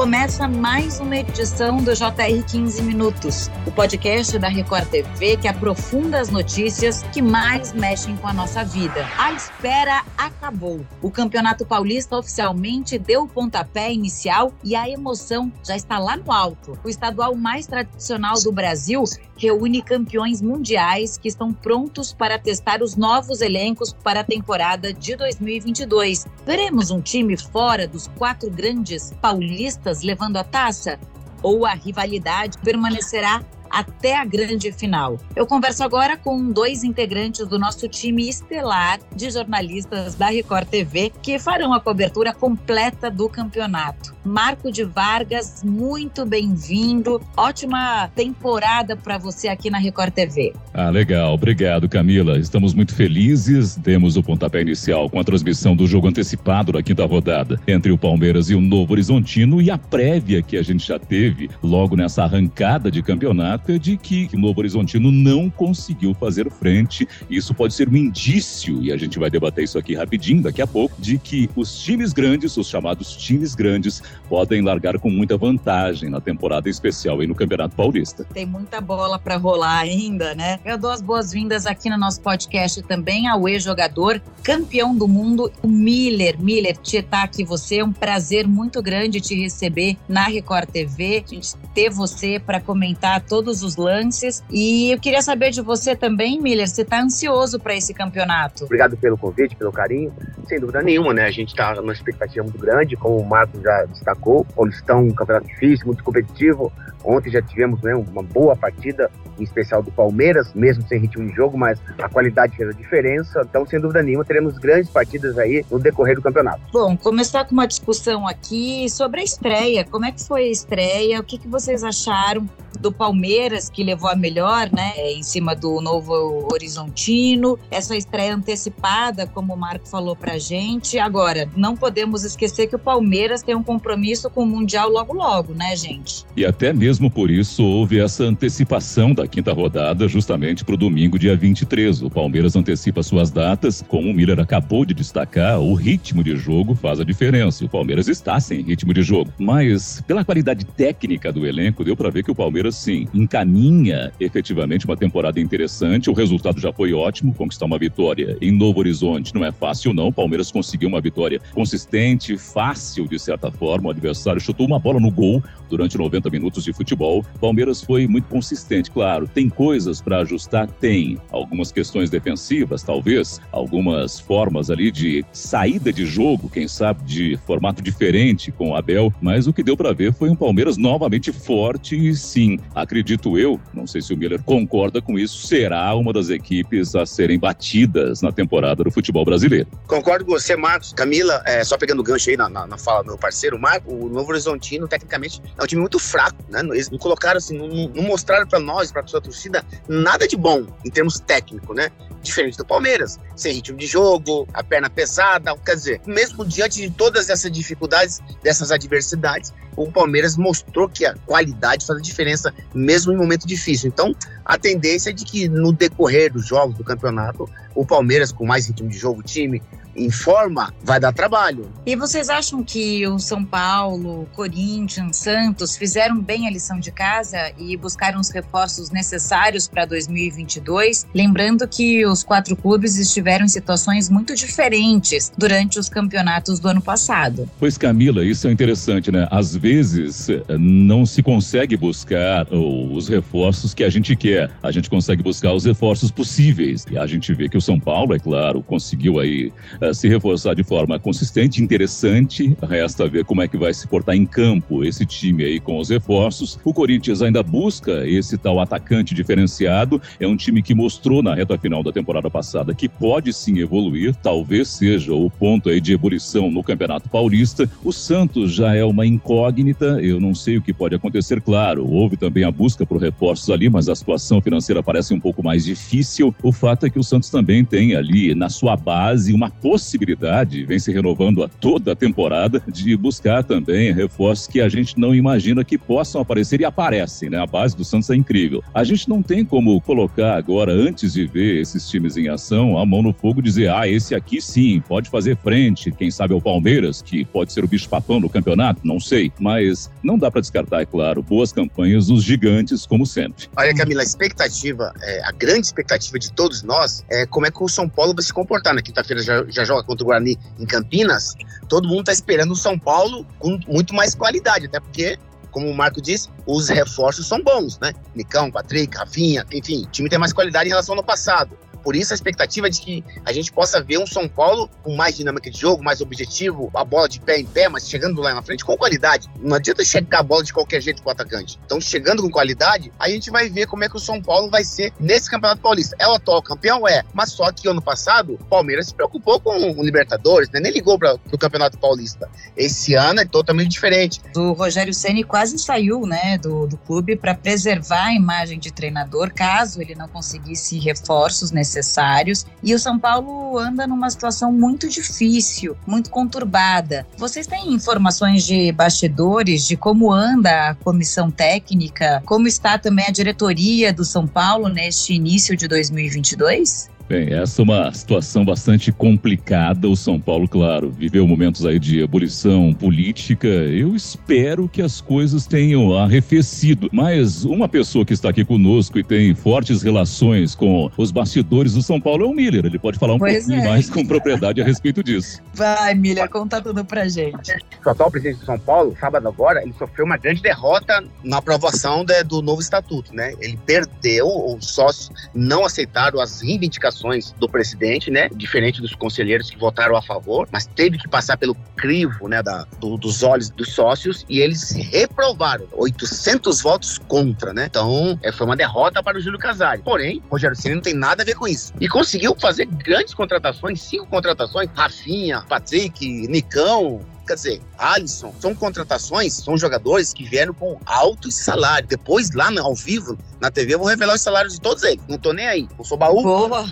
Começa mais uma edição do JR 15 Minutos, o podcast da Record TV que aprofunda as notícias que mais mexem com a nossa vida. A espera acabou. O Campeonato Paulista oficialmente deu o pontapé inicial e a emoção já está lá no alto. O estadual mais tradicional do Brasil reúne campeões mundiais que estão prontos para testar os novos elencos para a temporada de 2022. Veremos um time fora dos quatro grandes paulistas levando a taça? Ou a rivalidade permanecerá até a grande final. Eu converso agora com dois integrantes do nosso time estelar de jornalistas da Record TV que farão a cobertura completa do campeonato. Marco de Vargas, muito bem-vindo. Ótima temporada para você aqui na Record TV. Ah, legal. Obrigado, Camila. Estamos muito felizes. Demos o pontapé inicial com a transmissão do jogo antecipado da quinta rodada entre o Palmeiras e o Novo Horizontino e a prévia que a gente já teve logo nessa arrancada de campeonato de que o Novo Horizontino não conseguiu fazer frente. Isso pode ser um indício, e a gente vai debater isso aqui rapidinho daqui a pouco, de que os times grandes, os chamados times grandes, podem largar com muita vantagem na temporada especial aí no Campeonato Paulista. Tem muita bola para rolar ainda, né? Eu dou as boas-vindas aqui no nosso podcast também ao ex-jogador, campeão do mundo, o Miller. Miller, Tietá aqui você, é um prazer muito grande te receber na Record TV, a gente ter você para comentar todos os lances. E eu queria saber de você também, Miller, você está ansioso para esse campeonato? Obrigado pelo convite, pelo carinho. Sem dúvida nenhuma, né? A gente está numa expectativa muito grande, como o Marcos já destacou. Paulistão, um campeonato difícil, muito competitivo. Ontem já tivemos né, uma boa partida, em especial do Palmeiras, mesmo sem ritmo de jogo, mas a qualidade fez a diferença. Então, sem dúvida nenhuma, teremos grandes partidas aí no decorrer do campeonato. Bom, começar com uma discussão aqui sobre a estreia. Como é que foi a estreia? O que, que vocês acharam do Palmeiras, que levou a melhor, né, em cima do Novo Horizontino. Essa estreia antecipada, como o Marco falou pra gente. Agora, não podemos esquecer que o Palmeiras tem um compromisso com o Mundial logo logo, né, gente? E até mesmo por isso houve essa antecipação da quinta rodada justamente para o domingo, dia 23. O Palmeiras antecipa suas datas. Como o Miller acabou de destacar, o ritmo de jogo faz a diferença. O Palmeiras está sem ritmo de jogo. Mas, pela qualidade técnica do elenco, deu para ver que o Palmeiras Palmeiras, sim, encaminha efetivamente uma temporada interessante. O resultado já foi ótimo, conquistar uma vitória em Novo Horizonte não é fácil, não. O Palmeiras conseguiu uma vitória consistente, fácil de certa forma. O adversário chutou uma bola no gol durante 90 minutos de futebol. Palmeiras foi muito consistente, claro. Tem coisas para ajustar? Tem. Algumas questões defensivas, talvez. Algumas formas ali de saída de jogo, quem sabe, de formato diferente com o Abel. Mas o que deu para ver foi um Palmeiras novamente forte e sim, acredito eu, não sei se o Miller concorda com isso, será uma das equipes a serem batidas na temporada do futebol brasileiro. Concordo com você, Marcos. Camila, é, só pegando o gancho aí na, na, na fala do meu parceiro, Marco, o Novo Horizontino, tecnicamente, é um time muito fraco, né? Eles não colocaram assim, não, não mostraram para nós, para sua torcida, nada de bom em termos técnicos, né? Diferente do Palmeiras, sem ritmo de jogo, a perna pesada, quer dizer, mesmo diante de todas essas dificuldades, dessas adversidades, o Palmeiras mostrou que a qualidade faz a diferença, mesmo em momento difícil. Então, a tendência é de que no decorrer dos jogos do campeonato, o Palmeiras, com mais ritmo de jogo, time em forma, vai dar trabalho. E vocês acham que o São Paulo, Corinthians, Santos fizeram bem a lição de casa e buscaram os reforços necessários para 2022? Lembrando que os quatro clubes estiveram em situações muito diferentes durante os campeonatos do ano passado. Pois, Camila, isso é interessante, né? Às vezes não se consegue buscar os reforços que a gente quer, a gente consegue buscar os reforços possíveis. E a gente vê que o São Paulo, é claro, conseguiu aí se reforçar de forma consistente, interessante. Resta ver como é que vai se portar em campo esse time aí com os reforços. O Corinthians ainda busca esse tal atacante diferenciado. É um time que mostrou na reta final da temporada passada que pode sim evoluir. Talvez seja o ponto aí de ebulição no Campeonato Paulista. O Santos já é uma incógnita. Eu não sei o que pode acontecer, claro. Houve também a busca por reforços ali, mas a situação financeira parece um pouco mais difícil. O fato é que o Santos também tem ali na sua base uma possibilidade, vem se renovando a toda a temporada, de buscar também reforços que a gente não imagina que possam aparecer e aparecem, né? A base do Santos é incrível. A gente não tem como colocar agora, antes de ver esses times em ação, a mão no fogo e dizer, ah, esse aqui sim, pode fazer frente, quem sabe é o Palmeiras, que pode ser o bicho-papão do campeonato, não sei. Mas não dá para descartar, é claro, boas campanhas dos gigantes, como sempre. Olha, Camila, a expectativa, é, a grande expectativa de todos nós é como é que o São Paulo vai se comportar. Na quinta-feira já, já joga contra o Guarani em Campinas. Todo mundo está esperando o São Paulo com muito mais qualidade, até porque como o Marco disse, os reforços são bons, né? Nicão, Patrick, Rafinha, enfim, o time tem mais qualidade em relação ao ano passado. Por isso a expectativa é de que a gente possa ver um São Paulo com mais dinâmica de jogo, mais objetivo, a bola de pé em pé, mas chegando lá na frente com qualidade. Não adianta chegar a bola de qualquer jeito com o atacante. Então, chegando com qualidade, a gente vai ver como é que o São Paulo vai ser nesse Campeonato Paulista. É o atual campeão? É. Mas só que ano passado, o Palmeiras se preocupou com o Libertadores, né? nem ligou para o Campeonato Paulista. Esse ano é totalmente diferente. O Rogério Ceni quase saiu né, do, do clube para preservar a imagem de treinador, caso ele não conseguisse reforços necessários e o São Paulo anda numa situação muito difícil, muito conturbada. Vocês têm informações de bastidores de como anda a comissão técnica, como está também a diretoria do São Paulo neste início de 2022? Bem, essa é uma situação bastante complicada. O São Paulo, claro, viveu momentos aí de ebulição política. Eu espero que as coisas tenham arrefecido. Mas uma pessoa que está aqui conosco e tem fortes relações com os bastidores do São Paulo é o Miller. Ele pode falar um pois pouquinho é. mais com propriedade a respeito disso. Vai, Miller, conta tudo pra gente. O atual presidente do São Paulo, sábado agora, ele sofreu uma grande derrota na aprovação de, do novo estatuto, né? Ele perdeu, os sócios não aceitaram as reivindicações do presidente, né? Diferente dos conselheiros que votaram a favor, mas teve que passar pelo crivo, né, da, do, dos olhos dos sócios e eles reprovaram 800 votos contra, né? Então, é, foi uma derrota para o Júlio Casares. Porém, Rogério Ceni não tem nada a ver com isso. E conseguiu fazer grandes contratações, cinco contratações, Rafinha, Patrick, Nicão, Quer dizer, Alisson, são contratações, são jogadores que vieram com altos salários. Depois, lá ao vivo, na TV, eu vou revelar os salários de todos eles. Não tô nem aí. Eu sou baú. Boa.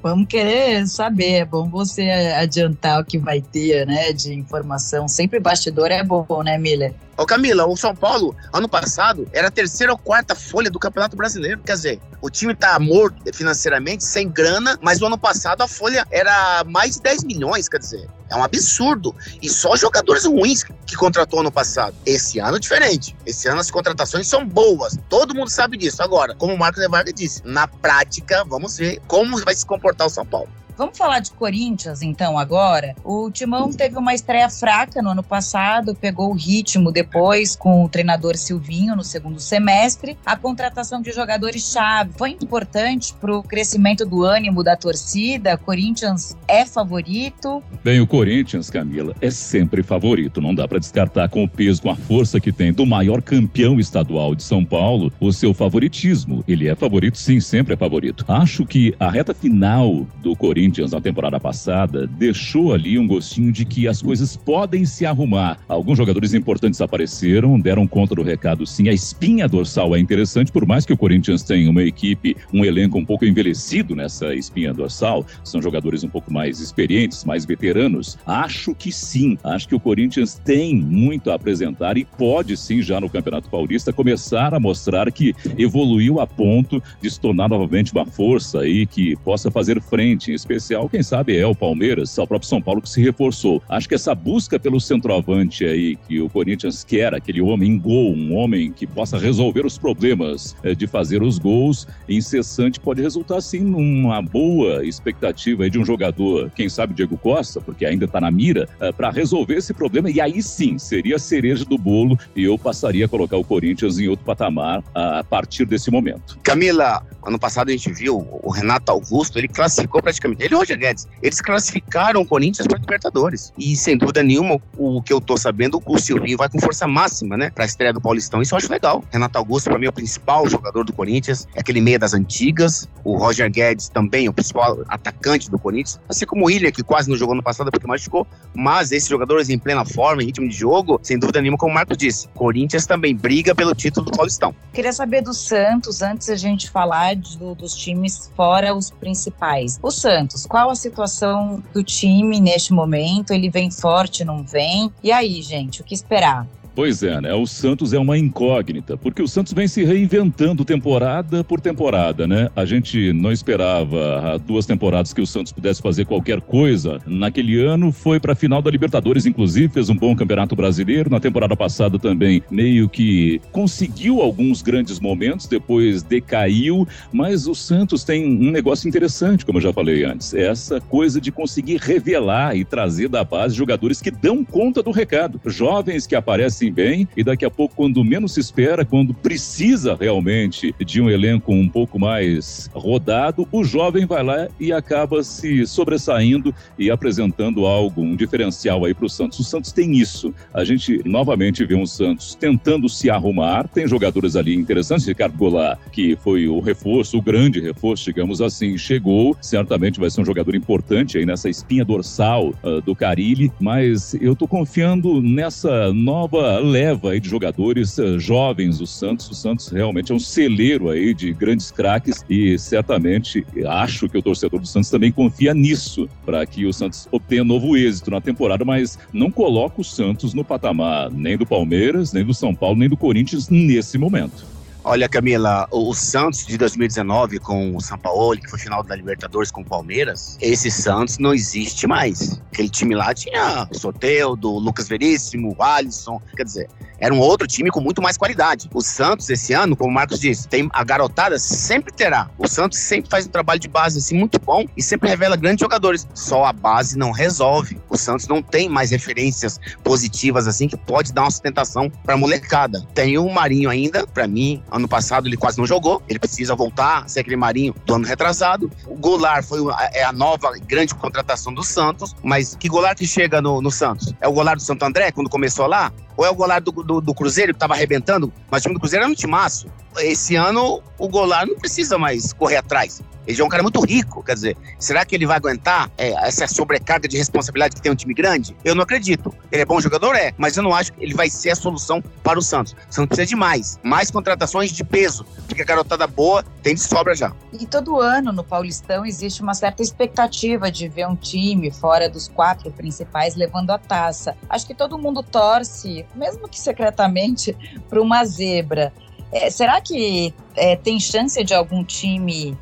Vamos querer saber. É bom você adiantar o que vai ter, né, de informação. Sempre bastidor é bom, né, Miller? Ô Camila, o São Paulo, ano passado, era a terceira ou quarta folha do Campeonato Brasileiro. Quer dizer, o time tá morto financeiramente, sem grana, mas o ano passado a folha era mais de 10 milhões, quer dizer, é um absurdo. E só jogadores ruins que contratou ano passado. Esse ano é diferente. Esse ano as contratações são boas. Todo mundo sabe disso. Agora, como o Marco De Vargas disse, na prática, vamos ver como vai se comportar o São Paulo. Vamos falar de Corinthians, então, agora. O Timão teve uma estreia fraca no ano passado, pegou o ritmo depois com o treinador Silvinho no segundo semestre. A contratação de jogadores-chave foi importante para o crescimento do ânimo da torcida. Corinthians é favorito? Bem, o Corinthians, Camila, é sempre favorito. Não dá para descartar com o peso, com a força que tem do maior campeão estadual de São Paulo, o seu favoritismo. Ele é favorito, sim, sempre é favorito. Acho que a reta final do Corinthians Corinthians na temporada passada deixou ali um gostinho de que as coisas podem se arrumar. Alguns jogadores importantes apareceram, deram conta do recado sim. A espinha dorsal é interessante, por mais que o Corinthians tenha uma equipe, um elenco um pouco envelhecido nessa espinha dorsal, são jogadores um pouco mais experientes, mais veteranos. Acho que sim, acho que o Corinthians tem muito a apresentar e pode sim, já no Campeonato Paulista, começar a mostrar que evoluiu a ponto de se tornar novamente uma força aí que possa fazer frente, em especial, quem sabe é o Palmeiras, é o próprio São Paulo que se reforçou. Acho que essa busca pelo centroavante aí que o Corinthians quer, aquele homem gol, um homem que possa resolver os problemas é, de fazer os gols incessante, pode resultar sim numa boa expectativa de um jogador, quem sabe Diego Costa, porque ainda está na mira, é, para resolver esse problema e aí sim seria a cereja do bolo e eu passaria a colocar o Corinthians em outro patamar a partir desse momento. Camila, ano passado a gente viu o Renato Augusto, ele classificou praticamente ele e Roger Guedes, eles classificaram o Corinthians para Libertadores. E sem dúvida nenhuma, o que eu tô sabendo, o Silvinho vai com força máxima, né, para a estreia do Paulistão. Isso eu acho legal. Renato Augusto, para mim, é o principal jogador do Corinthians, é aquele meia das antigas. O Roger Guedes também, o principal atacante do Corinthians. Assim como o William, que quase não jogou no passado porque machucou. Mas esses jogadores em plena forma, em ritmo de jogo, sem dúvida nenhuma, como o Marco disse, Corinthians também briga pelo título do Paulistão. Queria saber do Santos, antes a gente falar do, dos times fora os principais. O Santos Santos? Qual a situação do time neste momento? Ele vem forte, não vem? E aí, gente, o que esperar? Pois é, né? O Santos é uma incógnita, porque o Santos vem se reinventando temporada por temporada, né? A gente não esperava há duas temporadas que o Santos pudesse fazer qualquer coisa. Naquele ano foi para a final da Libertadores, inclusive, fez um bom campeonato brasileiro. Na temporada passada também meio que conseguiu alguns grandes momentos, depois decaiu, mas o Santos tem um negócio interessante, como eu já falei antes, essa coisa de conseguir revelar e trazer da base jogadores que dão conta do recado, jovens que aparecem assim bem, e daqui a pouco, quando menos se espera, quando precisa realmente de um elenco um pouco mais rodado, o jovem vai lá e acaba se sobressaindo e apresentando algo, um diferencial aí para o Santos. O Santos tem isso. A gente novamente vê um Santos tentando se arrumar, tem jogadores ali interessantes, Ricardo Goulart, que foi o reforço, o grande reforço, digamos assim, chegou, certamente vai ser um jogador importante aí nessa espinha dorsal uh, do Carilli, mas eu tô confiando nessa nova leva aí de jogadores uh, jovens do Santos. O Santos realmente é um celeiro aí de grandes craques e certamente acho que o torcedor do Santos também confia nisso para que o Santos obtenha novo êxito na temporada, mas não coloca o Santos no patamar nem do Palmeiras, nem do São Paulo, nem do Corinthians nesse momento. Olha, Camila, o Santos de 2019 com o São Paulo, que foi final da Libertadores com o Palmeiras, esse Santos não existe mais. Aquele time lá tinha o Soteldo, o Lucas Veríssimo, o Alisson, quer dizer, era um outro time com muito mais qualidade. O Santos, esse ano, como o Marcos disse, tem a garotada sempre terá. O Santos sempre faz um trabalho de base assim muito bom e sempre revela grandes jogadores. Só a base não resolve. O Santos não tem mais referências positivas assim que pode dar uma sustentação para molecada. Tem o Marinho ainda, para mim, Ano passado ele quase não jogou. Ele precisa voltar ser aquele Marinho do ano retrasado. O Goulart foi é a nova grande contratação do Santos. Mas que Goulart que chega no, no Santos? É o Goulart do Santo André, quando começou lá? Ou é o Goulart do, do, do Cruzeiro que estava arrebentando? Mas o time do Cruzeiro era um timaço. Esse ano o Goulart não precisa mais correr atrás. Ele é um cara muito rico, quer dizer, será que ele vai aguentar é, essa sobrecarga de responsabilidade que tem um time grande? Eu não acredito. Ele é bom jogador, é, mas eu não acho que ele vai ser a solução para o Santos. O Santos precisa de mais, mais contratações de peso, porque a garotada boa tem de sobra já. E todo ano no Paulistão existe uma certa expectativa de ver um time fora dos quatro principais levando a taça. Acho que todo mundo torce, mesmo que secretamente, para uma zebra. É, será que é, tem chance de algum time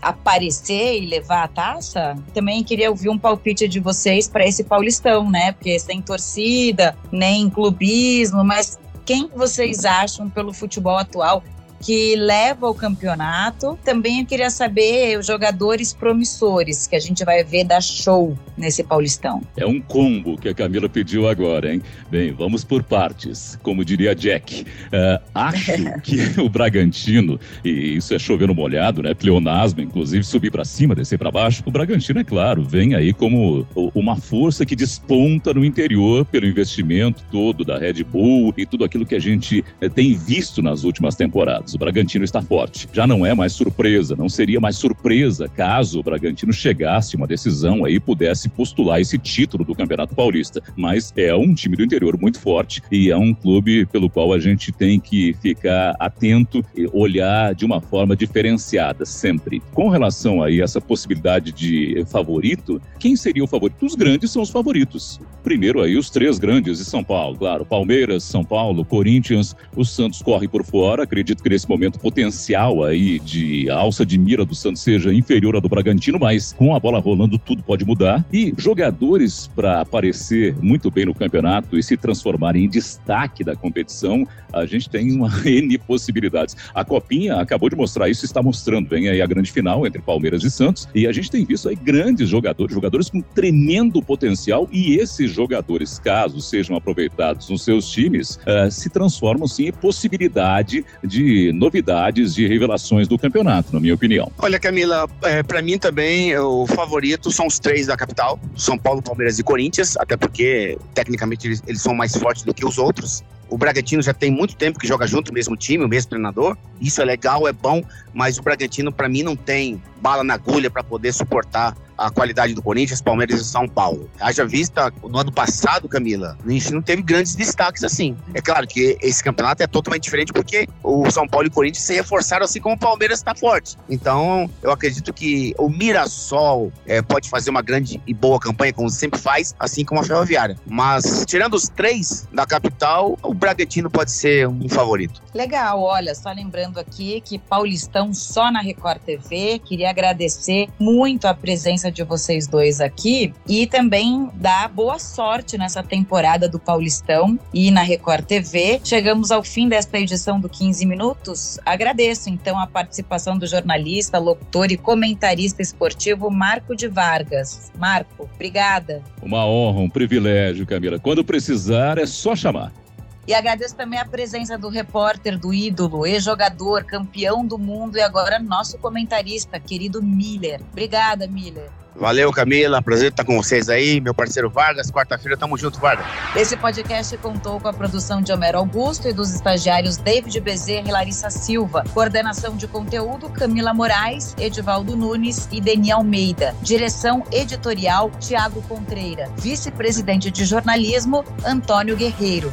aparecer e levar a taça, também queria ouvir um palpite de vocês para esse Paulistão, né? Porque sem torcida, nem clubismo, mas quem vocês acham pelo futebol atual que leva ao campeonato. Também eu queria saber os jogadores promissores que a gente vai ver dar show nesse Paulistão. É um combo que a Camila pediu agora, hein? Bem, vamos por partes, como diria Jack. Uh, acho que o Bragantino, e isso é chovendo molhado, né? Pleonasmo, inclusive, subir para cima, descer para baixo. O Bragantino, é claro, vem aí como uma força que desponta no interior pelo investimento todo da Red Bull e tudo aquilo que a gente eh, tem visto nas últimas temporadas. O Bragantino está forte. Já não é mais surpresa, não seria mais surpresa caso o Bragantino chegasse uma decisão aí pudesse postular esse título do Campeonato Paulista. Mas é um time do interior muito forte e é um clube pelo qual a gente tem que ficar atento e olhar de uma forma diferenciada sempre. Com relação aí a essa possibilidade de favorito, quem seria o favorito? Os grandes são os favoritos. Primeiro aí os três grandes de São Paulo, claro, Palmeiras, São Paulo, Corinthians, o Santos corre por fora, acredito que nesse momento potencial aí de alça de mira do Santos seja inferior à do Bragantino, mas com a bola rolando tudo pode mudar. E jogadores para aparecer muito bem no campeonato e se transformarem em destaque da competição, a gente tem uma N possibilidades. A Copinha acabou de mostrar isso, está mostrando. Vem aí a grande final entre Palmeiras e Santos e a gente tem visto aí grandes jogadores, jogadores com tremendo potencial e esses jogadores, caso sejam aproveitados nos seus times, uh, se transformam sim em possibilidade de novidades, de revelações do campeonato, na minha opinião. Olha, Camila, é, para mim também o favorito são os três da capital: São Paulo, Palmeiras e Corinthians, até porque tecnicamente eles, eles são mais fortes do que os outros. O Bragantino já tem muito tempo que joga junto, o mesmo time, o mesmo treinador. Isso é legal, é bom, mas o Bragantino, para mim, não tem bala na agulha para poder suportar a qualidade do Corinthians, Palmeiras e São Paulo. Haja vista, no ano passado, Camila, a gente não teve grandes destaques assim. É claro que esse campeonato é totalmente diferente porque o São Paulo e o Corinthians se reforçaram assim como o Palmeiras está forte. Então, eu acredito que o Mirassol é, pode fazer uma grande e boa campanha, como sempre faz, assim como a Ferroviária. Mas, tirando os três da capital, o Bragantino pode ser um favorito. Legal, olha, só lembrando aqui que Paulistão só na Record TV. Queria agradecer muito a presença de vocês dois aqui e também dar boa sorte nessa temporada do Paulistão e na Record TV. Chegamos ao fim desta edição do 15 Minutos. Agradeço então a participação do jornalista, locutor e comentarista esportivo Marco de Vargas. Marco, obrigada. Uma honra, um privilégio, Camila. Quando precisar, é só chamar. E agradeço também a presença do repórter, do ídolo, ex-jogador, campeão do mundo e agora nosso comentarista, querido Miller. Obrigada, Miller. Valeu, Camila. Prazer estar com vocês aí. Meu parceiro Vargas. Quarta-feira, tamo junto, Vargas. Esse podcast contou com a produção de Homero Augusto e dos estagiários David Bezerra e Larissa Silva. Coordenação de conteúdo, Camila Moraes, Edivaldo Nunes e Deni Almeida. Direção editorial, Tiago Contreira. Vice-presidente de jornalismo, Antônio Guerreiro.